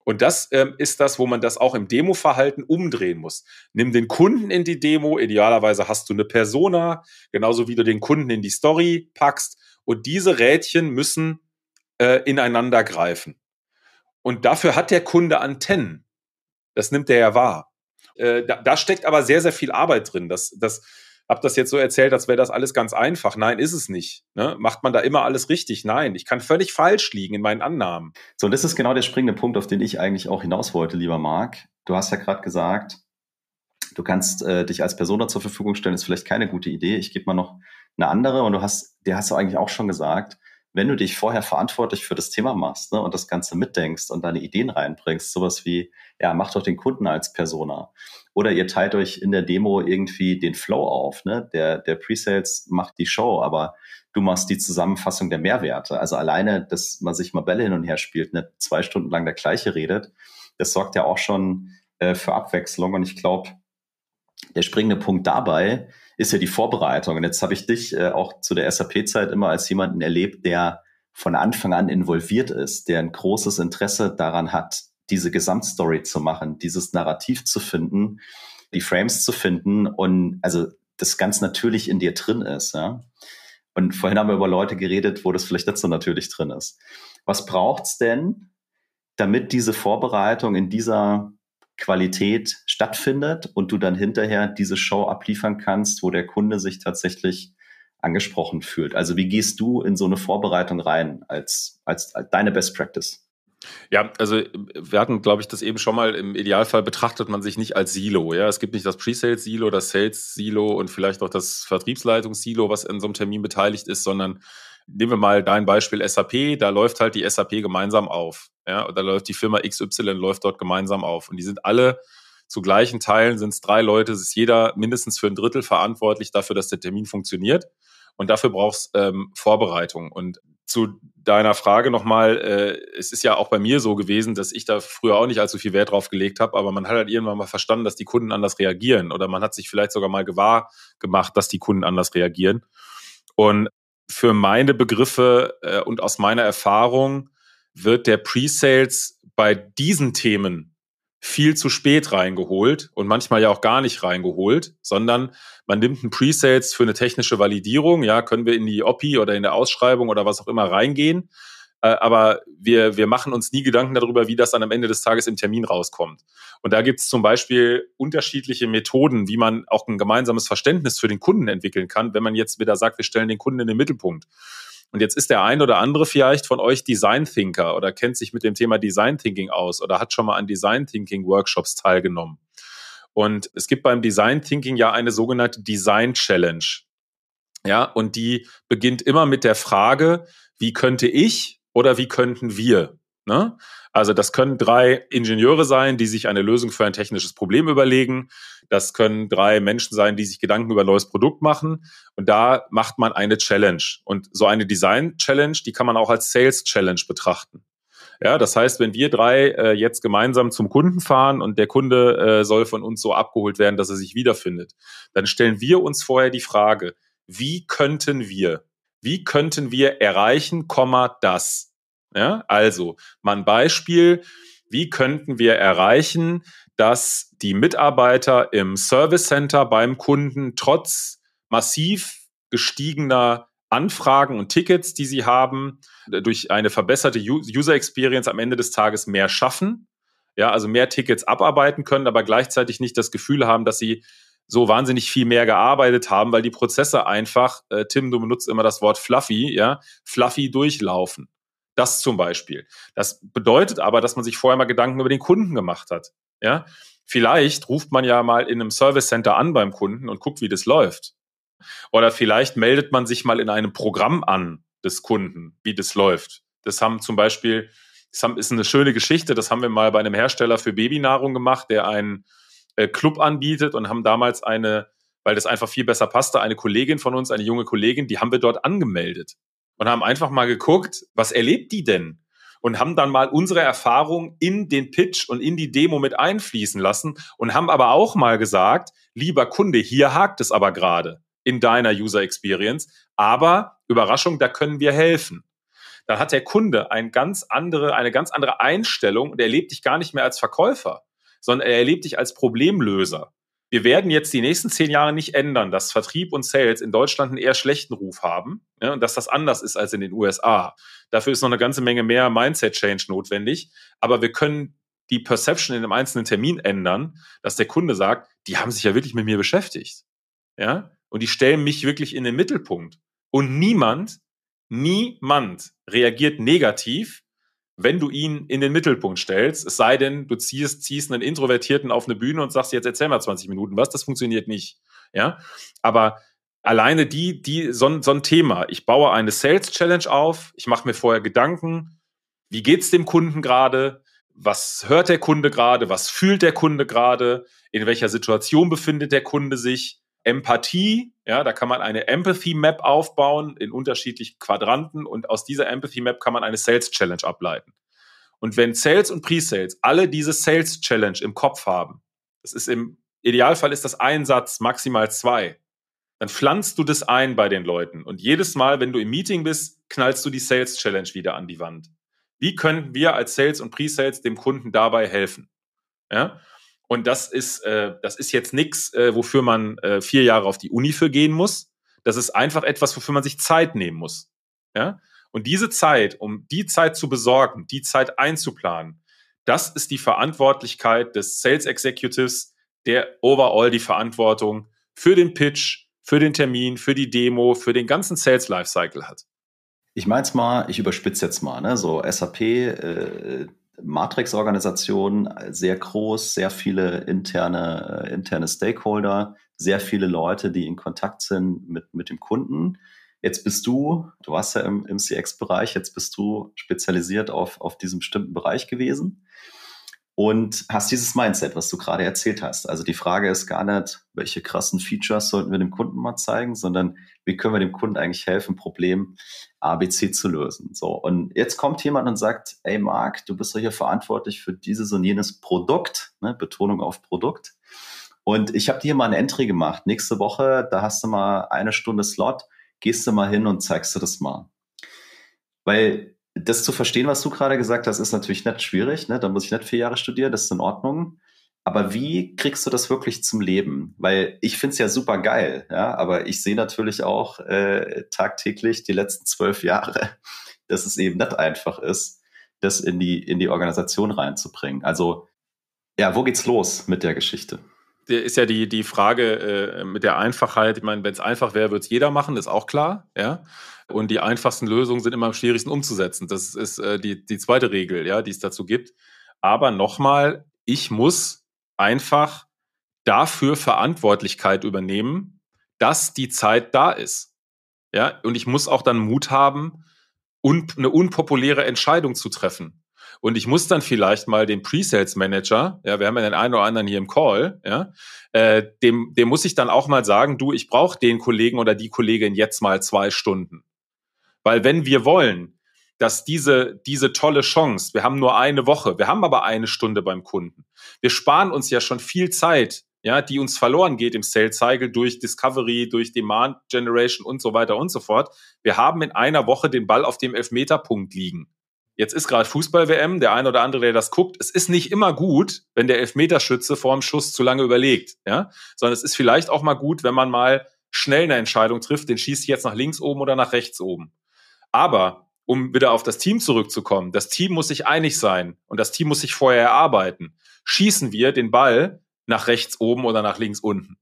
Und das ähm, ist das, wo man das auch im Demo-Verhalten umdrehen muss. Nimm den Kunden in die Demo. Idealerweise hast du eine Persona, genauso wie du den Kunden in die Story packst. Und diese Rädchen müssen äh, ineinander greifen. Und dafür hat der Kunde Antennen. Das nimmt er ja wahr. Äh, da, da steckt aber sehr, sehr viel Arbeit drin. Das, das, habe das jetzt so erzählt, als wäre das alles ganz einfach. Nein, ist es nicht. Ne? Macht man da immer alles richtig? Nein, ich kann völlig falsch liegen in meinen Annahmen.
So, und das ist genau der springende Punkt, auf den ich eigentlich auch hinaus wollte, lieber Marc. Du hast ja gerade gesagt, du kannst äh, dich als Persona zur Verfügung stellen, ist vielleicht keine gute Idee. Ich gebe mal noch eine andere und du hast, dir hast du eigentlich auch schon gesagt, wenn du dich vorher verantwortlich für das Thema machst ne, und das Ganze mitdenkst und deine Ideen reinbringst, sowas wie, ja, mach doch den Kunden als Persona. Oder ihr teilt euch in der Demo irgendwie den Flow auf. Ne? Der, der Presales macht die Show, aber du machst die Zusammenfassung der Mehrwerte. Also alleine, dass man sich mal Bälle hin und her spielt, ne, zwei Stunden lang der gleiche redet, das sorgt ja auch schon äh, für Abwechslung. Und ich glaube, der springende Punkt dabei ist ja die Vorbereitung. Und jetzt habe ich dich äh, auch zu der SAP-Zeit immer als jemanden erlebt, der von Anfang an involviert ist, der ein großes Interesse daran hat, diese Gesamtstory zu machen, dieses Narrativ zu finden, die Frames zu finden und also das ganz natürlich in dir drin ist. Ja? Und vorhin haben wir über Leute geredet, wo das vielleicht nicht so natürlich drin ist. Was braucht's denn, damit diese Vorbereitung in dieser Qualität stattfindet und du dann hinterher diese Show abliefern kannst, wo der Kunde sich tatsächlich angesprochen fühlt. Also wie gehst du in so eine Vorbereitung rein als, als, als deine Best Practice?
Ja, also wir hatten, glaube ich, das eben schon mal. Im Idealfall betrachtet man sich nicht als Silo. Ja, es gibt nicht das Pre-Sales-Silo, das Sales-Silo und vielleicht auch das Vertriebsleitungs-Silo, was in so einem Termin beteiligt ist, sondern nehmen wir mal dein Beispiel SAP. Da läuft halt die SAP gemeinsam auf. Ja, da läuft die Firma XY läuft dort gemeinsam auf. Und die sind alle zu gleichen Teilen, sind es drei Leute, es ist jeder mindestens für ein Drittel verantwortlich dafür, dass der Termin funktioniert. Und dafür brauchst ähm, Vorbereitung. Und zu deiner Frage nochmal, äh, es ist ja auch bei mir so gewesen, dass ich da früher auch nicht allzu viel Wert drauf gelegt habe, aber man hat halt irgendwann mal verstanden, dass die Kunden anders reagieren oder man hat sich vielleicht sogar mal gewahr gemacht, dass die Kunden anders reagieren. Und für meine Begriffe äh, und aus meiner Erfahrung wird der Pre-Sales bei diesen Themen viel zu spät reingeholt und manchmal ja auch gar nicht reingeholt, sondern man nimmt einen Pre-Sales für eine technische Validierung, ja, können wir in die OPI oder in der Ausschreibung oder was auch immer reingehen, aber wir, wir machen uns nie Gedanken darüber, wie das dann am Ende des Tages im Termin rauskommt. Und da gibt es zum Beispiel unterschiedliche Methoden, wie man auch ein gemeinsames Verständnis für den Kunden entwickeln kann, wenn man jetzt wieder sagt, wir stellen den Kunden in den Mittelpunkt. Und jetzt ist der ein oder andere vielleicht von euch Design Thinker oder kennt sich mit dem Thema Design Thinking aus oder hat schon mal an Design Thinking Workshops teilgenommen. Und es gibt beim Design Thinking ja eine sogenannte Design Challenge. Ja, und die beginnt immer mit der Frage, wie könnte ich oder wie könnten wir? Ne? Also das können drei Ingenieure sein, die sich eine Lösung für ein technisches Problem überlegen. Das können drei Menschen sein, die sich Gedanken über ein neues Produkt machen. Und da macht man eine Challenge. Und so eine Design-Challenge, die kann man auch als Sales-Challenge betrachten. Ja, das heißt, wenn wir drei äh, jetzt gemeinsam zum Kunden fahren und der Kunde äh, soll von uns so abgeholt werden, dass er sich wiederfindet, dann stellen wir uns vorher die Frage, wie könnten wir, wie könnten wir erreichen, das? Ja, also, mal ein Beispiel. Wie könnten wir erreichen, dass die Mitarbeiter im Service Center beim Kunden trotz massiv gestiegener Anfragen und Tickets, die sie haben, durch eine verbesserte User Experience am Ende des Tages mehr schaffen, ja, also mehr Tickets abarbeiten können, aber gleichzeitig nicht das Gefühl haben, dass sie so wahnsinnig viel mehr gearbeitet haben, weil die Prozesse einfach, äh, Tim, du benutzt immer das Wort fluffy, ja, fluffy durchlaufen. Das zum Beispiel. Das bedeutet aber, dass man sich vorher mal Gedanken über den Kunden gemacht hat. Ja, vielleicht ruft man ja mal in einem Service Center an beim Kunden und guckt, wie das läuft. Oder vielleicht meldet man sich mal in einem Programm an des Kunden, wie das läuft. Das haben zum Beispiel, das ist eine schöne Geschichte. Das haben wir mal bei einem Hersteller für Babynahrung gemacht, der einen äh, Club anbietet und haben damals eine, weil das einfach viel besser passte, eine Kollegin von uns, eine junge Kollegin, die haben wir dort angemeldet und haben einfach mal geguckt, was erlebt die denn? Und haben dann mal unsere Erfahrung in den Pitch und in die Demo mit einfließen lassen und haben aber auch mal gesagt, lieber Kunde, hier hakt es aber gerade in deiner User Experience, aber Überraschung, da können wir helfen. dann hat der Kunde ein ganz andere, eine ganz andere Einstellung und er erlebt dich gar nicht mehr als Verkäufer, sondern er erlebt dich als Problemlöser. Wir werden jetzt die nächsten zehn Jahre nicht ändern, dass Vertrieb und Sales in Deutschland einen eher schlechten Ruf haben ja, und dass das anders ist als in den USA. Dafür ist noch eine ganze Menge mehr Mindset-Change notwendig. Aber wir können die Perception in einem einzelnen Termin ändern, dass der Kunde sagt, die haben sich ja wirklich mit mir beschäftigt. Ja, und die stellen mich wirklich in den Mittelpunkt. Und niemand, niemand reagiert negativ, wenn du ihn in den Mittelpunkt stellst. Es sei denn, du ziehst, ziehst einen Introvertierten auf eine Bühne und sagst, jetzt erzähl mal 20 Minuten was. Das funktioniert nicht. Ja, aber alleine die, die, so, so ein Thema. Ich baue eine Sales Challenge auf. Ich mache mir vorher Gedanken. Wie geht's dem Kunden gerade? Was hört der Kunde gerade? Was fühlt der Kunde gerade? In welcher Situation befindet der Kunde sich? Empathie, ja, da kann man eine Empathy Map aufbauen in unterschiedlichen Quadranten und aus dieser Empathy Map kann man eine Sales Challenge ableiten. Und wenn Sales und Pre-Sales alle diese Sales Challenge im Kopf haben, das ist im Idealfall ist das ein Satz, maximal zwei, dann pflanzt du das ein bei den Leuten und jedes Mal, wenn du im Meeting bist, knallst du die Sales Challenge wieder an die Wand. Wie können wir als Sales und Pre-Sales dem Kunden dabei helfen? Ja? Und das ist, äh, das ist jetzt nichts, äh, wofür man äh, vier Jahre auf die Uni für gehen muss. Das ist einfach etwas, wofür man sich Zeit nehmen muss. Ja? Und diese Zeit, um die Zeit zu besorgen, die Zeit einzuplanen, das ist die Verantwortlichkeit des Sales Executives, der overall die Verantwortung für den Pitch, für den Termin, für die Demo, für den ganzen Sales Lifecycle hat.
Ich meine es mal, ich überspitze jetzt mal, ne? so SAP, äh, Matrix-Organisation, sehr groß, sehr viele interne, äh, interne Stakeholder, sehr viele Leute, die in Kontakt sind mit, mit dem Kunden. Jetzt bist du, du warst ja im, im CX-Bereich, jetzt bist du spezialisiert auf, auf diesen bestimmten Bereich gewesen und hast dieses Mindset, was du gerade erzählt hast. Also die Frage ist gar nicht, welche krassen Features sollten wir dem Kunden mal zeigen, sondern wie können wir dem Kunden eigentlich helfen, Problem ABC zu lösen. So. Und jetzt kommt jemand und sagt, ey Marc, du bist doch hier verantwortlich für dieses und jenes Produkt, ne? Betonung auf Produkt. Und ich habe dir mal eine Entry gemacht. Nächste Woche, da hast du mal eine Stunde Slot, gehst du mal hin und zeigst du das mal. Weil das zu verstehen, was du gerade gesagt hast, ist natürlich nicht schwierig. Ne? Da muss ich nicht vier Jahre studieren, das ist in Ordnung. Aber wie kriegst du das wirklich zum Leben? Weil ich finde es ja super geil, ja, aber ich sehe natürlich auch äh, tagtäglich die letzten zwölf Jahre, dass es eben nicht einfach ist, das in die, in die Organisation reinzubringen. Also, ja, wo geht's los mit der Geschichte?
Ist ja die, die Frage äh, mit der Einfachheit. Ich meine, wenn es einfach wäre, würde es jeder machen, ist auch klar, ja. Und die einfachsten Lösungen sind immer am schwierigsten umzusetzen. Das ist äh, die, die zweite Regel, ja, die es dazu gibt. Aber nochmal, ich muss einfach dafür Verantwortlichkeit übernehmen, dass die Zeit da ist. Ja, und ich muss auch dann Mut haben, un eine unpopuläre Entscheidung zu treffen. Und ich muss dann vielleicht mal den Pre-Sales Manager, ja, wir haben ja den einen oder anderen hier im Call, ja, äh, dem, dem muss ich dann auch mal sagen, du, ich brauche den Kollegen oder die Kollegin jetzt mal zwei Stunden. Weil wenn wir wollen, dass diese, diese tolle Chance, wir haben nur eine Woche, wir haben aber eine Stunde beim Kunden. Wir sparen uns ja schon viel Zeit, ja, die uns verloren geht im Sales Cycle durch Discovery, durch Demand Generation und so weiter und so fort. Wir haben in einer Woche den Ball auf dem Elfmeterpunkt liegen. Jetzt ist gerade Fußball-WM, der eine oder andere, der das guckt, es ist nicht immer gut, wenn der Elfmeterschütze vor dem Schuss zu lange überlegt, ja, sondern es ist vielleicht auch mal gut, wenn man mal schnell eine Entscheidung trifft, den schießt jetzt nach links oben oder nach rechts oben. Aber um wieder auf das Team zurückzukommen, das Team muss sich einig sein und das Team muss sich vorher erarbeiten. Schießen wir den Ball nach rechts oben oder nach links unten?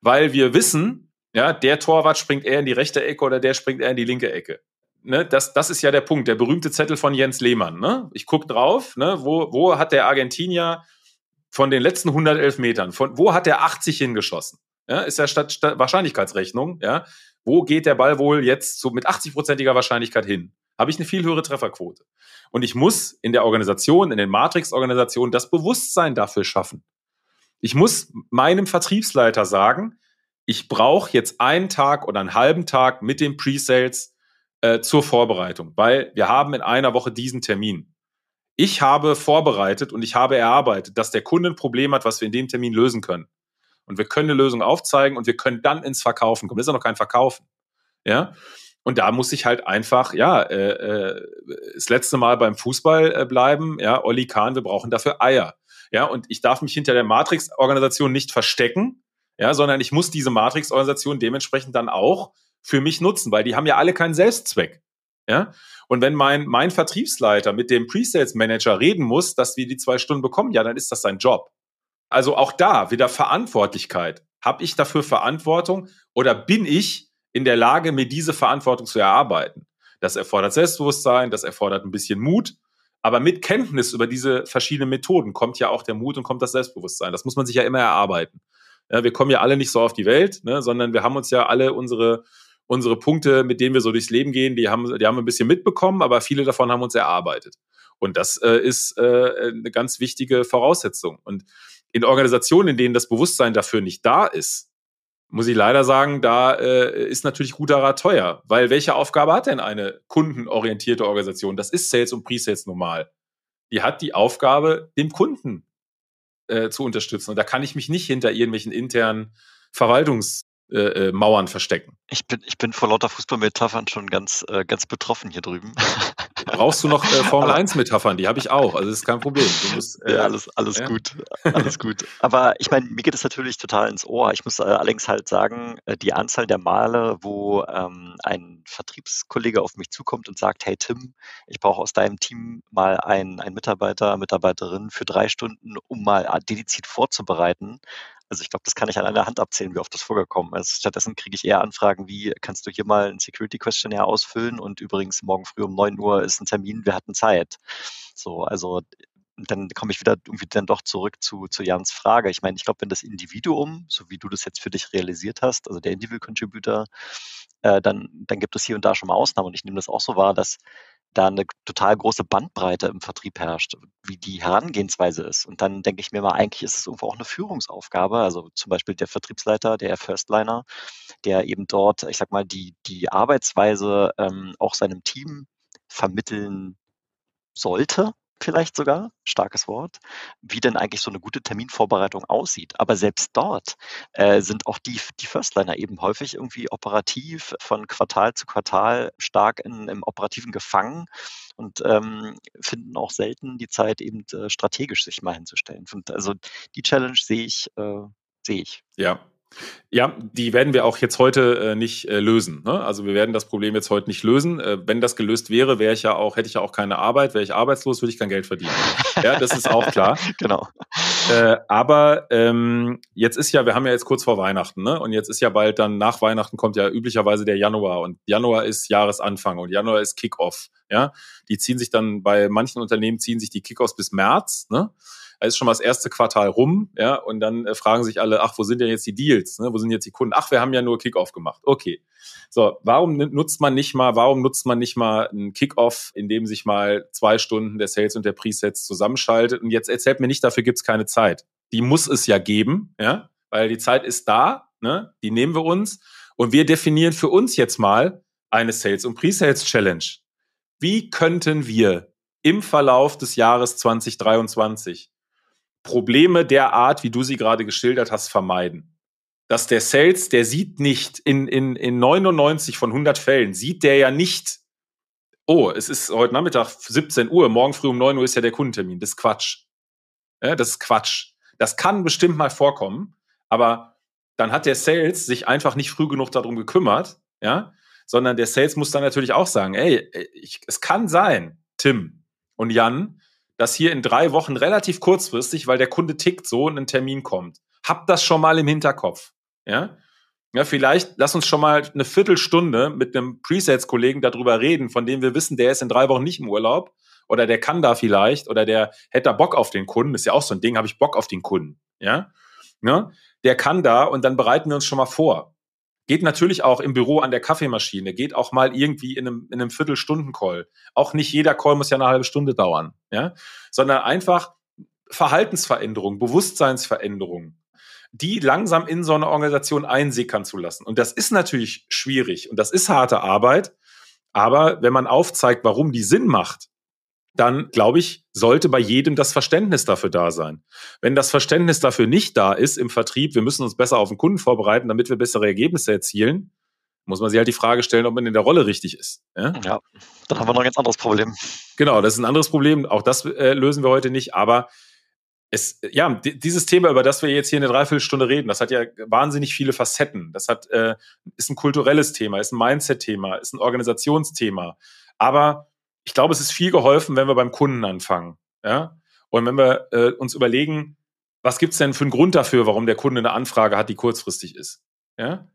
Weil wir wissen, ja, der Torwart springt eher in die rechte Ecke oder der springt eher in die linke Ecke. Ne, das, das ist ja der Punkt, der berühmte Zettel von Jens Lehmann. Ne? Ich gucke drauf, ne, wo, wo hat der Argentinier von den letzten 111 Metern, von, wo hat der 80 hingeschossen? Ja, ist ja statt, statt Wahrscheinlichkeitsrechnung. Ja, wo geht der Ball wohl jetzt so mit 80-prozentiger Wahrscheinlichkeit hin? Habe ich eine viel höhere Trefferquote. Und ich muss in der Organisation, in den Matrix-Organisationen das Bewusstsein dafür schaffen. Ich muss meinem Vertriebsleiter sagen, ich brauche jetzt einen Tag oder einen halben Tag mit dem Pre-Sales äh, zur Vorbereitung, weil wir haben in einer Woche diesen Termin. Ich habe vorbereitet und ich habe erarbeitet, dass der Kunde ein Problem hat, was wir in dem Termin lösen können und wir können eine Lösung aufzeigen und wir können dann ins Verkaufen kommen. Das ist ja noch kein Verkaufen. Ja. Und da muss ich halt einfach, ja, äh, äh, das letzte Mal beim Fußball äh, bleiben, ja, Olli Kahn, wir brauchen dafür Eier. Ja, und ich darf mich hinter der Matrix-Organisation nicht verstecken, ja, sondern ich muss diese Matrix-Organisation dementsprechend dann auch für mich nutzen, weil die haben ja alle keinen Selbstzweck. Ja, und wenn mein, mein Vertriebsleiter mit dem Pre-Sales-Manager reden muss, dass wir die zwei Stunden bekommen, ja, dann ist das sein Job. Also auch da wieder Verantwortlichkeit. Habe ich dafür Verantwortung oder bin ich in der Lage, mir diese Verantwortung zu erarbeiten. Das erfordert Selbstbewusstsein, das erfordert ein bisschen Mut. Aber mit Kenntnis über diese verschiedenen Methoden kommt ja auch der Mut und kommt das Selbstbewusstsein. Das muss man sich ja immer erarbeiten. Ja, wir kommen ja alle nicht so auf die Welt, ne, sondern wir haben uns ja alle unsere, unsere Punkte, mit denen wir so durchs Leben gehen, die haben, die haben wir ein bisschen mitbekommen, aber viele davon haben uns erarbeitet. Und das äh, ist äh, eine ganz wichtige Voraussetzung. Und in Organisationen, in denen das Bewusstsein dafür nicht da ist, muss ich leider sagen, da äh, ist natürlich guter Rat teuer. Weil welche Aufgabe hat denn eine kundenorientierte Organisation? Das ist Sales und Pre-Sales normal. Die hat die Aufgabe, den Kunden äh, zu unterstützen. Und da kann ich mich nicht hinter irgendwelchen internen Verwaltungs- äh, äh, Mauern verstecken.
Ich bin, ich bin vor lauter Fußballmetaphern schon ganz, äh, ganz betroffen hier drüben.
Brauchst du noch äh, Formel 1 Metaphern? Die habe ich auch. Also das ist kein Problem.
Musst, ja, äh, alles, alles ja. gut. Alles gut. Aber ich meine, mir geht es natürlich total ins Ohr. Ich muss äh, allerdings halt sagen, die Anzahl der Male, wo ähm, ein Vertriebskollege auf mich zukommt und sagt, hey Tim, ich brauche aus deinem Team mal einen, einen Mitarbeiter, Mitarbeiterin für drei Stunden, um mal dediziert vorzubereiten, also ich glaube, das kann ich an einer Hand abzählen, wie oft das vorgekommen ist. Stattdessen kriege ich eher Anfragen wie, kannst du hier mal ein Security Questionnaire ausfüllen und übrigens morgen früh um 9 Uhr ist ein Termin, wir hatten Zeit. So, also dann komme ich wieder irgendwie dann doch zurück zu, zu Jans Frage. Ich meine, ich glaube, wenn das Individuum, so wie du das jetzt für dich realisiert hast, also der Individual Contributor, äh, dann, dann gibt es hier und da schon mal Ausnahmen. Und ich nehme das auch so wahr, dass da eine total große Bandbreite im Vertrieb herrscht, wie die Herangehensweise ist. Und dann denke ich mir mal, eigentlich ist es irgendwo auch eine Führungsaufgabe. Also zum Beispiel der Vertriebsleiter, der Firstliner, der eben dort, ich sag mal, die, die Arbeitsweise ähm, auch seinem Team vermitteln sollte, vielleicht sogar, starkes Wort, wie denn eigentlich so eine gute Terminvorbereitung aussieht. Aber selbst dort äh, sind auch die, die Firstliner eben häufig irgendwie operativ von Quartal zu Quartal stark in, im Operativen gefangen und ähm, finden auch selten die Zeit, eben äh, strategisch sich mal hinzustellen. Also die Challenge sehe ich, äh, sehe ich.
Ja, ja, die werden wir auch jetzt heute äh, nicht äh, lösen. Ne? Also wir werden das Problem jetzt heute nicht lösen. Äh, wenn das gelöst wäre, wäre ich ja auch, hätte ich ja auch keine Arbeit, wäre ich arbeitslos, würde ich kein Geld verdienen. ja, das ist auch klar.
genau.
Äh, aber ähm, jetzt ist ja, wir haben ja jetzt kurz vor Weihnachten, ne? Und jetzt ist ja bald dann nach Weihnachten kommt ja üblicherweise der Januar und Januar ist Jahresanfang und Januar ist Kickoff. Ja, die ziehen sich dann bei manchen Unternehmen ziehen sich die Kickoffs bis März. Ne? Da ist schon mal das erste Quartal rum, ja, und dann äh, fragen sich alle, ach, wo sind denn jetzt die Deals? Ne? Wo sind jetzt die Kunden? Ach, wir haben ja nur Kickoff gemacht. Okay. So, warum nutzt man nicht mal, warum nutzt man nicht mal einen Kickoff, in dem sich mal zwei Stunden der Sales und der Presets zusammenschaltet? Und jetzt erzählt mir nicht, dafür gibt's keine Zeit. Die muss es ja geben, ja, weil die Zeit ist da, ne? Die nehmen wir uns und wir definieren für uns jetzt mal eine Sales- und Presales Challenge. Wie könnten wir im Verlauf des Jahres 2023 Probleme der Art, wie du sie gerade geschildert hast, vermeiden. Dass der Sales, der sieht nicht in, in, in 99 von 100 Fällen, sieht der ja nicht, oh, es ist heute Nachmittag 17 Uhr, morgen früh um 9 Uhr ist ja der Kundentermin. Das ist Quatsch. Ja, das ist Quatsch. Das kann bestimmt mal vorkommen, aber dann hat der Sales sich einfach nicht früh genug darum gekümmert, ja, sondern der Sales muss dann natürlich auch sagen, ey, ich, es kann sein, Tim und Jan, dass hier in drei Wochen relativ kurzfristig, weil der Kunde tickt so, ein Termin kommt. Habt das schon mal im Hinterkopf. Ja? Ja, vielleicht lass uns schon mal eine Viertelstunde mit einem Presets-Kollegen darüber reden, von dem wir wissen, der ist in drei Wochen nicht im Urlaub oder der kann da vielleicht oder der hätte da Bock auf den Kunden. Das ist ja auch so ein Ding, habe ich Bock auf den Kunden. Ja? ja? Der kann da und dann bereiten wir uns schon mal vor. Geht natürlich auch im Büro an der Kaffeemaschine, geht auch mal irgendwie in einem, in einem Viertelstunden-Call. Auch nicht jeder Call muss ja eine halbe Stunde dauern, ja, sondern einfach Verhaltensveränderung, Bewusstseinsveränderung, die langsam in so eine Organisation einsickern zu lassen. Und das ist natürlich schwierig und das ist harte Arbeit. Aber wenn man aufzeigt, warum die Sinn macht, dann glaube ich, sollte bei jedem das Verständnis dafür da sein. Wenn das Verständnis dafür nicht da ist im Vertrieb, wir müssen uns besser auf den Kunden vorbereiten, damit wir bessere Ergebnisse erzielen, muss man sich halt die Frage stellen, ob man in der Rolle richtig ist.
Ja, ja dann haben wir noch ein ganz anderes Problem.
Genau, das ist ein anderes Problem. Auch das äh, lösen wir heute nicht. Aber es, ja, dieses Thema, über das wir jetzt hier eine Dreiviertelstunde reden, das hat ja wahnsinnig viele Facetten. Das hat, äh, ist ein kulturelles Thema, ist ein Mindset-Thema, ist ein Organisationsthema. Aber ich glaube, es ist viel geholfen, wenn wir beim Kunden anfangen. Ja? Und wenn wir äh, uns überlegen, was gibt's denn für einen Grund dafür, warum der Kunde eine Anfrage hat, die kurzfristig ist? Ja?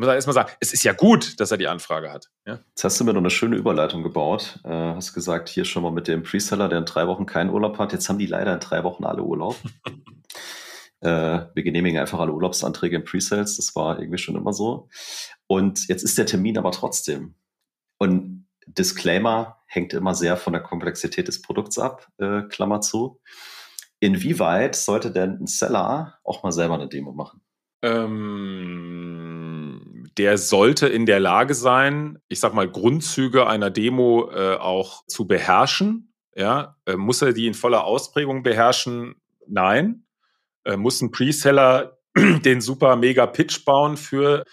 muss erstmal sagen, es ist ja gut, dass er die Anfrage hat. Ja?
Jetzt hast du mir noch eine schöne Überleitung gebaut. Äh, hast gesagt, hier schon mal mit dem Preseller, der in drei Wochen keinen Urlaub hat. Jetzt haben die leider in drei Wochen alle Urlaub. äh, wir genehmigen einfach alle Urlaubsanträge im Presales. Das war irgendwie schon immer so. Und jetzt ist der Termin aber trotzdem. Und Disclaimer hängt immer sehr von der Komplexität des Produkts ab, äh, Klammer zu. Inwieweit sollte denn ein Seller auch mal selber eine Demo machen?
Ähm, der sollte in der Lage sein, ich sag mal, Grundzüge einer Demo äh, auch zu beherrschen. Ja, äh, muss er die in voller Ausprägung beherrschen? Nein. Äh, muss ein Preseller den super mega Pitch bauen für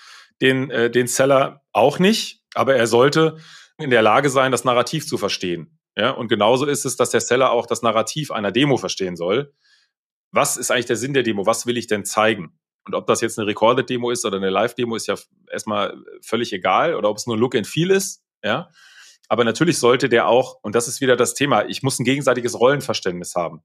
den, äh, den Seller? Auch nicht. Aber er sollte in der Lage sein, das Narrativ zu verstehen. Ja, und genauso ist es, dass der Seller auch das Narrativ einer Demo verstehen soll. Was ist eigentlich der Sinn der Demo? Was will ich denn zeigen? Und ob das jetzt eine Recorded-Demo ist oder eine Live-Demo, ist ja erstmal völlig egal. Oder ob es nur Look and Feel ist, ja. Aber natürlich sollte der auch, und das ist wieder das Thema, ich muss ein gegenseitiges Rollenverständnis haben.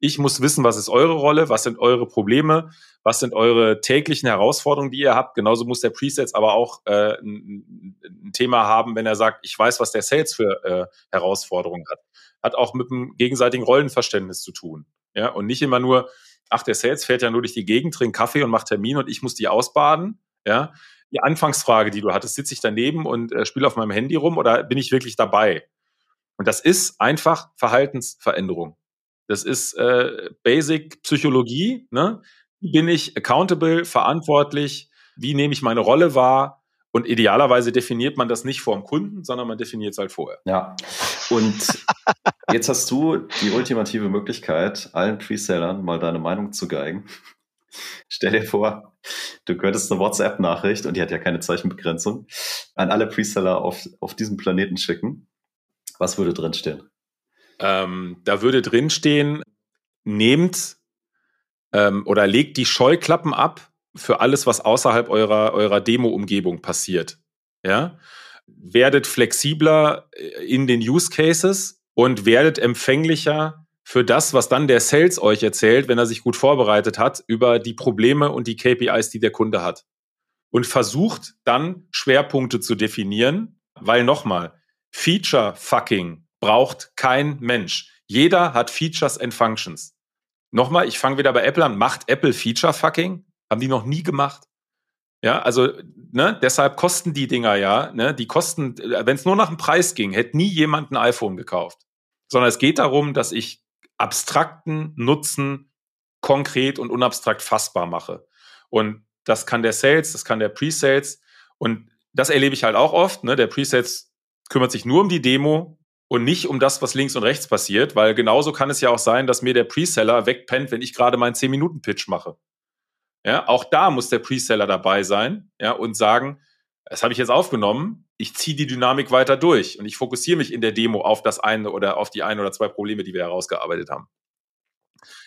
Ich muss wissen, was ist eure Rolle, was sind eure Probleme, was sind eure täglichen Herausforderungen, die ihr habt. Genauso muss der Presets aber auch äh, ein, ein, Thema haben, wenn er sagt, ich weiß, was der Sales für äh, Herausforderungen hat. Hat auch mit einem gegenseitigen Rollenverständnis zu tun. Ja, und nicht immer nur, ach, der Sales fährt ja nur durch die Gegend, trinkt Kaffee und macht Termin und ich muss die ausbaden. Ja, die Anfangsfrage, die du hattest, sitze ich daneben und äh, spiele auf meinem Handy rum oder bin ich wirklich dabei? Und das ist einfach Verhaltensveränderung. Das ist äh, Basic Psychologie. Ne? Wie bin ich accountable, verantwortlich? Wie nehme ich meine Rolle wahr? Und idealerweise definiert man das nicht vor dem Kunden, sondern man definiert es halt vorher.
Ja. Und jetzt hast du die ultimative Möglichkeit, allen Presellern mal deine Meinung zu geigen. Stell dir vor, du könntest eine WhatsApp-Nachricht, und die hat ja keine Zeichenbegrenzung, an alle Preseller auf, auf diesem Planeten schicken. Was würde drinstehen?
Ähm, da würde drinstehen, nehmt ähm, oder legt die Scheuklappen ab für alles, was außerhalb eurer, eurer Demo-Umgebung passiert. Ja? Werdet flexibler äh, in den Use Cases und werdet empfänglicher für das, was dann der Sales euch erzählt, wenn er sich gut vorbereitet hat, über die Probleme und die KPIs, die der Kunde hat. Und versucht dann Schwerpunkte zu definieren, weil nochmal, Feature-Fucking braucht kein Mensch. Jeder hat Features and Functions. Nochmal, ich fange wieder bei Apple an. Macht Apple Feature-Fucking? Haben die noch nie gemacht. Ja, also ne, deshalb kosten die Dinger ja, ne, die kosten, wenn es nur nach dem Preis ging, hätte nie jemand ein iPhone gekauft. Sondern es geht darum, dass ich abstrakten Nutzen konkret und unabstrakt fassbar mache. Und das kann der Sales, das kann der Pre-Sales. Und das erlebe ich halt auch oft. Ne? Der Pre-Sales kümmert sich nur um die Demo und nicht um das, was links und rechts passiert, weil genauso kann es ja auch sein, dass mir der Pre-Seller wegpennt, wenn ich gerade meinen 10-Minuten-Pitch mache. Ja, auch da muss der Preseller dabei sein, ja, und sagen, das habe ich jetzt aufgenommen, ich ziehe die Dynamik weiter durch und ich fokussiere mich in der Demo auf das eine oder auf die ein oder zwei Probleme, die wir herausgearbeitet haben.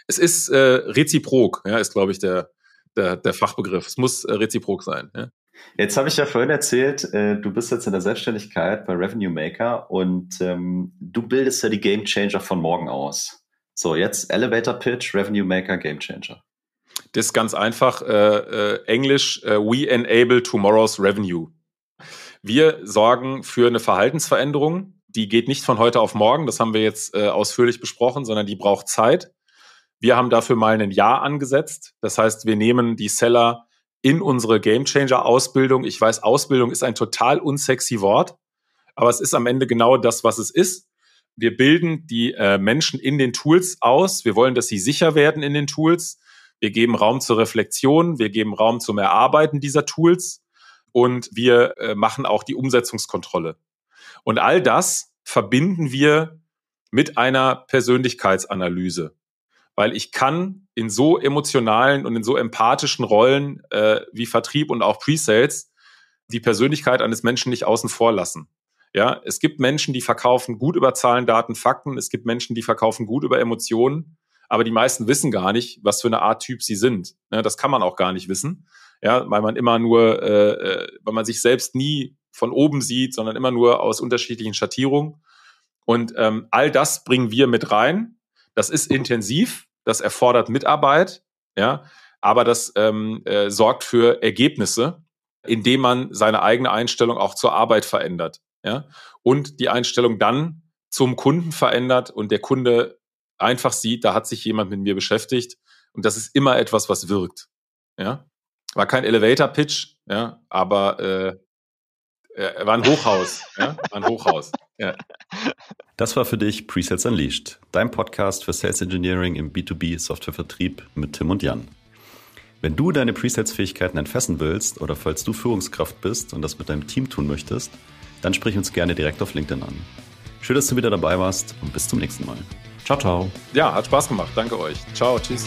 Es ist äh, reziprok, ja, ist, glaube ich, der, der, der Fachbegriff. Es muss äh, reziprok sein. Ja.
Jetzt habe ich ja vorhin erzählt, äh, du bist jetzt in der Selbstständigkeit bei Revenue Maker und ähm, du bildest ja die Game Changer von morgen aus. So, jetzt Elevator Pitch, Revenue Maker, Game Changer.
Das ist ganz einfach. Äh, äh, Englisch, äh, we enable tomorrow's revenue. Wir sorgen für eine Verhaltensveränderung. Die geht nicht von heute auf morgen. Das haben wir jetzt äh, ausführlich besprochen, sondern die braucht Zeit. Wir haben dafür mal ein Jahr angesetzt. Das heißt, wir nehmen die Seller in unsere Gamechanger Ausbildung. Ich weiß, Ausbildung ist ein total unsexy Wort, aber es ist am Ende genau das, was es ist. Wir bilden die äh, Menschen in den Tools aus. Wir wollen, dass sie sicher werden in den Tools. Wir geben Raum zur Reflexion, wir geben Raum zum Erarbeiten dieser Tools und wir äh, machen auch die Umsetzungskontrolle. Und all das verbinden wir mit einer Persönlichkeitsanalyse, weil ich kann in so emotionalen und in so empathischen Rollen äh, wie Vertrieb und auch Pre-Sales die Persönlichkeit eines Menschen nicht außen vor lassen. Ja, es gibt Menschen, die verkaufen gut über Zahlen, Daten, Fakten. Es gibt Menschen, die verkaufen gut über Emotionen. Aber die meisten wissen gar nicht, was für eine Art Typ sie sind. Ja, das kann man auch gar nicht wissen. Ja, weil man immer nur, äh, äh weil man sich selbst nie von oben sieht, sondern immer nur aus unterschiedlichen Schattierungen. Und ähm, all das bringen wir mit rein. Das ist intensiv, das erfordert Mitarbeit, ja, aber das ähm, äh, sorgt für Ergebnisse, indem man seine eigene Einstellung auch zur Arbeit verändert, ja, und die Einstellung dann zum Kunden verändert und der Kunde einfach sieht, da hat sich jemand mit mir beschäftigt und das ist immer etwas, was wirkt, ja. War kein Elevator-Pitch, ja, aber äh, war ein Hochhaus. ja? War ein Hochhaus. Ja.
Das war für dich Presets Unleashed, dein Podcast für Sales Engineering im B2B Softwarevertrieb mit Tim und Jan. Wenn du deine Presets-Fähigkeiten entfesseln willst oder falls du Führungskraft bist und das mit deinem Team tun möchtest, dann sprich uns gerne direkt auf LinkedIn an. Schön, dass du wieder dabei warst und bis zum nächsten Mal.
Ciao, ciao. Ja, hat Spaß gemacht. Danke euch. Ciao, tschüss.